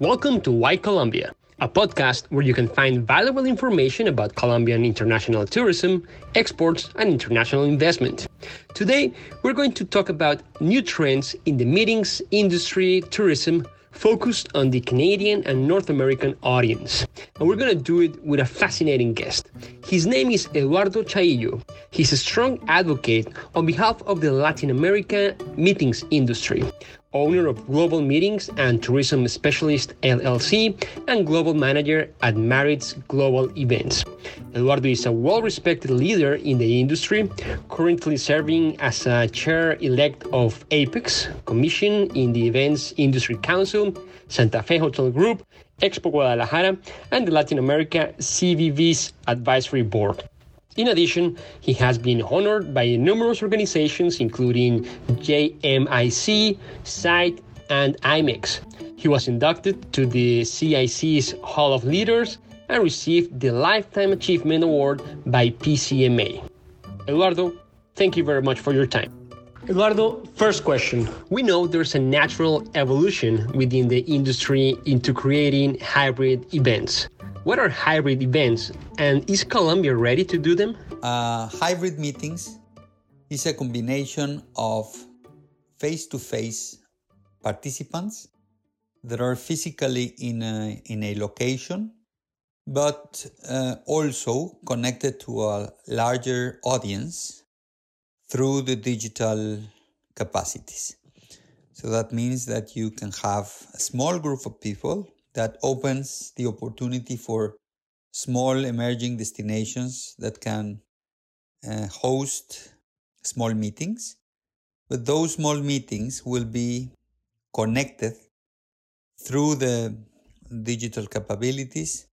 Welcome to Why Colombia, a podcast where you can find valuable information about Colombian international tourism, exports, and international investment. Today, we're going to talk about new trends in the meetings, industry, tourism, focused on the Canadian and North American audience. And we're going to do it with a fascinating guest. His name is Eduardo Chaillo. He's a strong advocate on behalf of the Latin America meetings industry, owner of Global Meetings and Tourism Specialist LLC, and global manager at Marriott's Global Events. Eduardo is a well respected leader in the industry, currently serving as a chair elect of APEX, Commission in the Events Industry Council, Santa Fe Hotel Group, Expo Guadalajara, and the Latin America CVB's Advisory Board. In addition, he has been honored by numerous organizations including JMIC, SITE, and IMEX. He was inducted to the CIC's Hall of Leaders and received the Lifetime Achievement Award by PCMA. Eduardo, thank you very much for your time. Eduardo, first question. We know there's a natural evolution within the industry into creating hybrid events. What are hybrid events, and is Colombia ready to do them? Uh, hybrid meetings is a combination of face to face participants that are physically in a, in a location, but uh, also connected to a larger audience through the digital capacities. So that means that you can have a small group of people that opens the opportunity for small emerging destinations that can uh, host small meetings. But those small meetings will be connected through the digital capabilities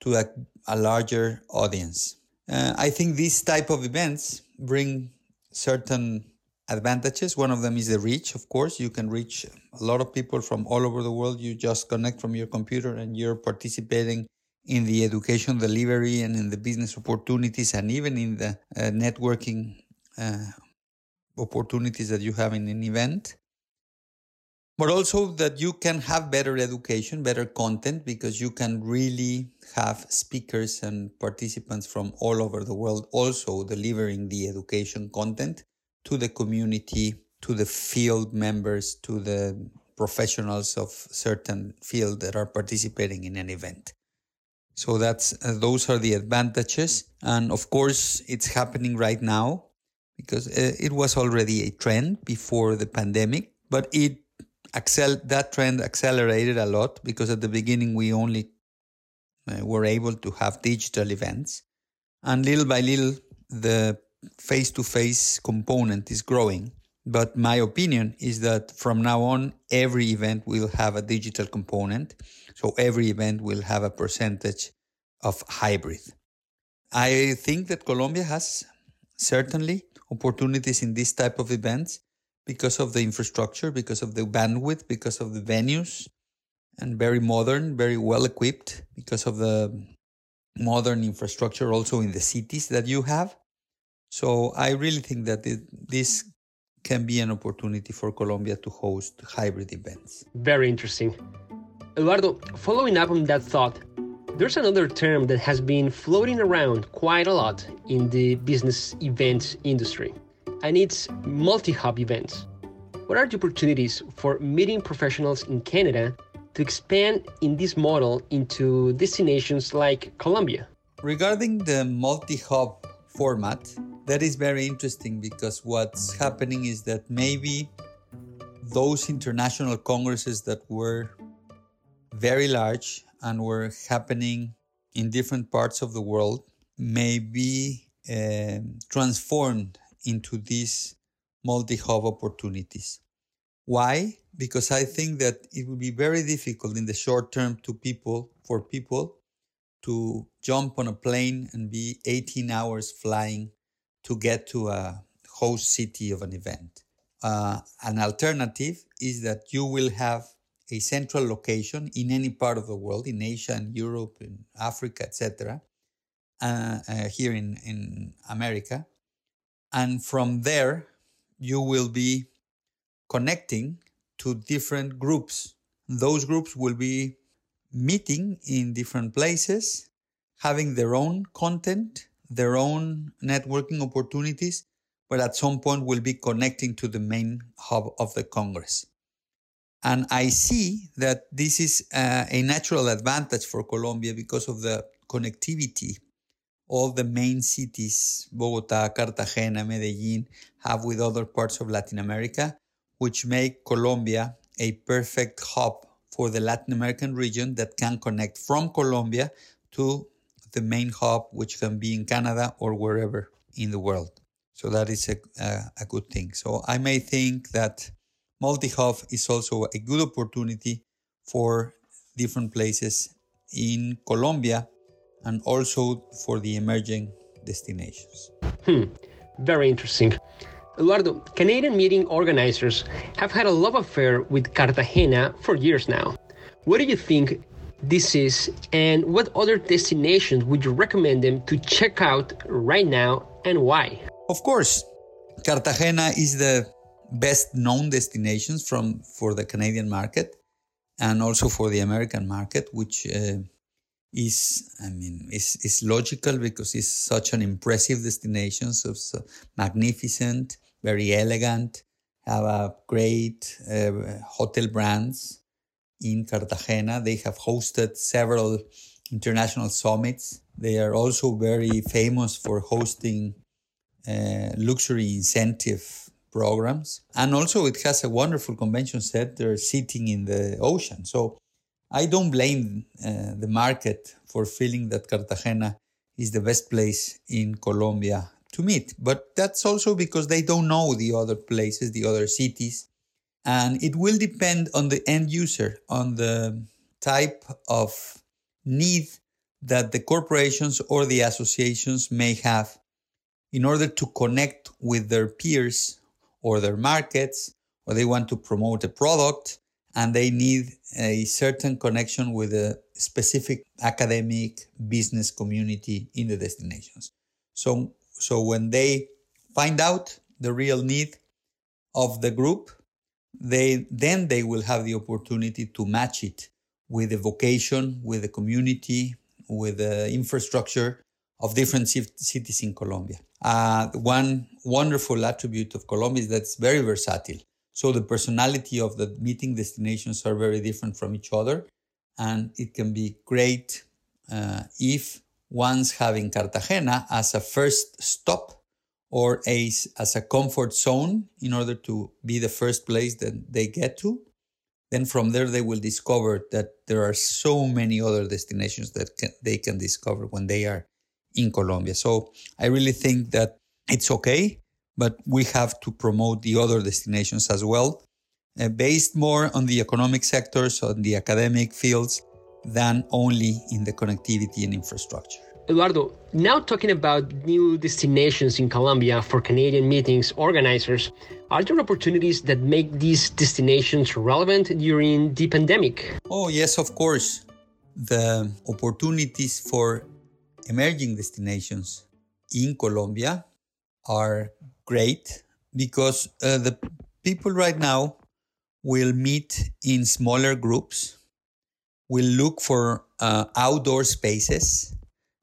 to a, a larger audience. Uh, I think these type of events bring certain advantages. One of them is the reach, of course. You can reach a lot of people from all over the world. You just connect from your computer and you're participating in the education delivery and in the business opportunities and even in the uh, networking uh, opportunities that you have in an event. But also that you can have better education, better content, because you can really have speakers and participants from all over the world also delivering the education content to the community, to the field members, to the professionals of certain field that are participating in an event. So that's uh, those are the advantages, and of course it's happening right now because uh, it was already a trend before the pandemic, but it accel- that trend accelerated a lot because at the beginning we only uh, were able to have digital events, and little by little the face to face component is growing. But my opinion is that from now on, every event will have a digital component. So every event will have a percentage of hybrid. I think that Colombia has certainly opportunities in this type of events because of the infrastructure, because of the bandwidth, because of the venues, and very modern, very well equipped because of the modern infrastructure also in the cities that you have. So I really think that it, this can be an opportunity for Colombia to host hybrid events. Very interesting. Eduardo, following up on that thought, there's another term that has been floating around quite a lot in the business events industry, and it's multi hub events. What are the opportunities for meeting professionals in Canada to expand in this model into destinations like Colombia? Regarding the multi hub format, that is very interesting because what's happening is that maybe those international congresses that were very large and were happening in different parts of the world may be uh, transformed into these multi hub opportunities. Why? Because I think that it would be very difficult in the short term to people for people to jump on a plane and be 18 hours flying to get to a host city of an event. Uh, an alternative is that you will have a central location in any part of the world, in Asia and Europe, in Africa, etc., uh, uh, here in, in America. And from there, you will be connecting to different groups. Those groups will be meeting in different places, having their own content, their own networking opportunities, but at some point will be connecting to the main hub of the Congress. And I see that this is uh, a natural advantage for Colombia because of the connectivity all the main cities, Bogota, Cartagena, Medellin, have with other parts of Latin America, which make Colombia a perfect hub for the Latin American region that can connect from Colombia to the main hub, which can be in Canada or wherever in the world. So that is a, a, a good thing. So I may think that multi-hub is also a good opportunity for different places in Colombia and also for the emerging destinations. Hmm, very interesting. Eduardo, Canadian meeting organizers have had a love affair with Cartagena for years now. What do you think this is, and what other destinations would you recommend them to check out right now, and why? Of course, Cartagena is the best known destination from for the Canadian market and also for the American market, which uh, is, I mean, is, is logical because it's such an impressive destination, so, so magnificent, very elegant, have a great uh, hotel brands in Cartagena. They have hosted several international summits. They are also very famous for hosting uh, luxury incentive programs. And also it has a wonderful convention center sitting in the ocean. So I don't blame uh, the market for feeling that Cartagena is the best place in Colombia to meet. But that's also because they don't know the other places, the other cities. And it will depend on the end user, on the type of need that the corporations or the associations may have in order to connect with their peers or their markets, or they want to promote a product and they need a certain connection with a specific academic business community in the destinations. So, so when they find out the real need of the group, they then they will have the opportunity to match it with the vocation, with the community, with the infrastructure of different cities in Colombia. Uh, one wonderful attribute of Colombia is that it's very versatile. So the personality of the meeting destinations are very different from each other. And it can be great uh, if one's having Cartagena as a first stop or as, as a comfort zone in order to be the first place that they get to. Then from there, they will discover that there are so many other destinations that can, they can discover when they are in Colombia. So I really think that it's okay but we have to promote the other destinations as well, uh, based more on the economic sectors, on the academic fields, than only in the connectivity and infrastructure. Eduardo, now talking about new destinations in Colombia for Canadian meetings organizers, are there opportunities that make these destinations relevant during the pandemic? Oh, yes, of course. The opportunities for emerging destinations in Colombia are great because uh, the people right now will meet in smaller groups, will look for uh, outdoor spaces,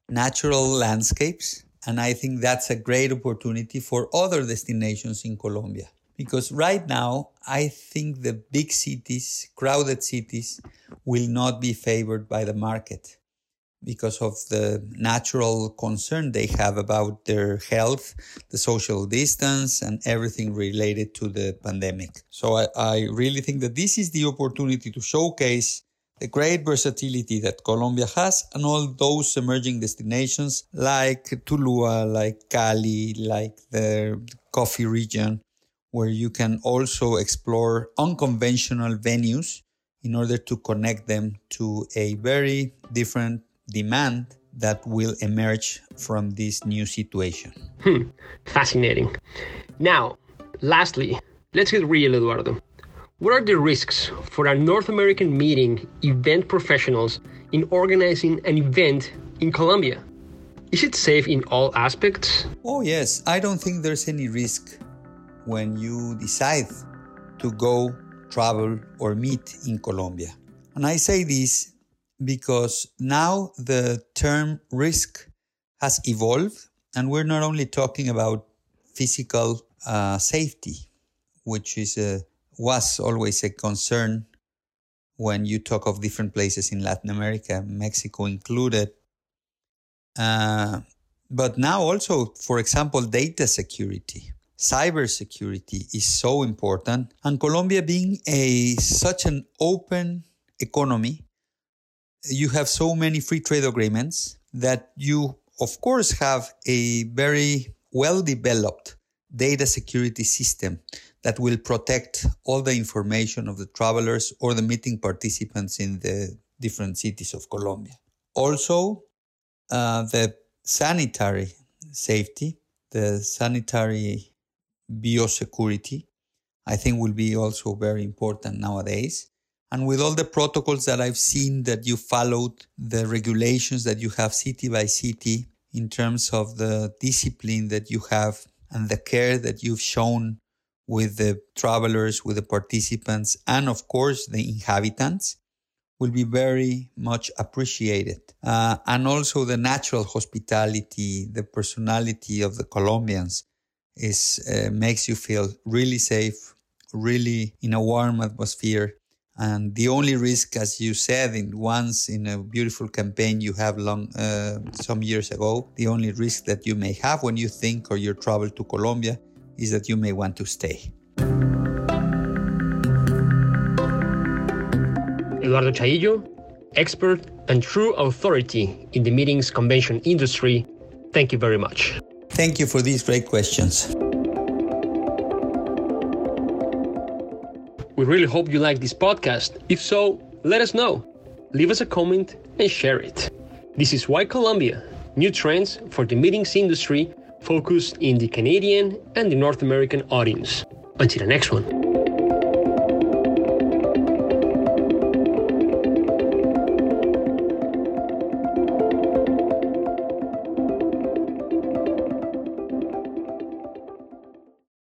natural landscapes, and I think that's a great opportunity for other destinations in Colombia. Because right now, I think the big cities, crowded cities, will not be favored by the market because of the natural concern they have about their health, the social distance, and everything related to the pandemic. So I, I, really think that this is the opportunity to showcase the great versatility that Colombia has and all those emerging destinations like Tulua, like Cali, like the coffee region, where you can also explore unconventional venues in order to connect them to a very different demand that will emerge from this new situation. Hmm, fascinating. Now, lastly, let's get real, Eduardo. What are the risks for a North American meeting event professionals in organizing an event in Colombia? Is it safe in all aspects? Oh, yes. I don't think there's any risk when you decide to go, travel, or meet in Colombia. And I say this because now the term risk has evolved, and we're not only talking about physical uh, safety, which is a, was always a concern when you talk of different places in Latin America, Mexico included. Uh, but now also, for example, data security, cybersecurity is so important. And Colombia being a such an open economy, you have so many free trade agreements that you, of course, have a very well developed data security system that will protect all the information of the travelers or the meeting participants in the different cities of Colombia. Also, uh, the sanitary safety, the sanitary biosecurity, I think will be also very important nowadays. And with all the protocols that I've seen that you followed, the regulations that you have city by city in terms of the discipline that you have and the care that you've shown with the travelers, with the participants, and of course the inhabitants will be very much appreciated. Uh, and also the natural hospitality, the personality of the Colombians is uh, makes you feel really safe, really in a warm atmosphere. And the only risk, as you said, in once in a beautiful campaign you have long uh, some years ago, the only risk that you may have when you think or you travel to Colombia is that you may want to stay. Eduardo Chaillo, expert and true authority in the meetings convention industry, thank you very much. Thank you for these great questions. We really hope you like this podcast. If so, let us know. Leave us a comment and share it. This is Why Colombia New Trends for the Meetings Industry focused in the Canadian and the North American audience. Until the next one.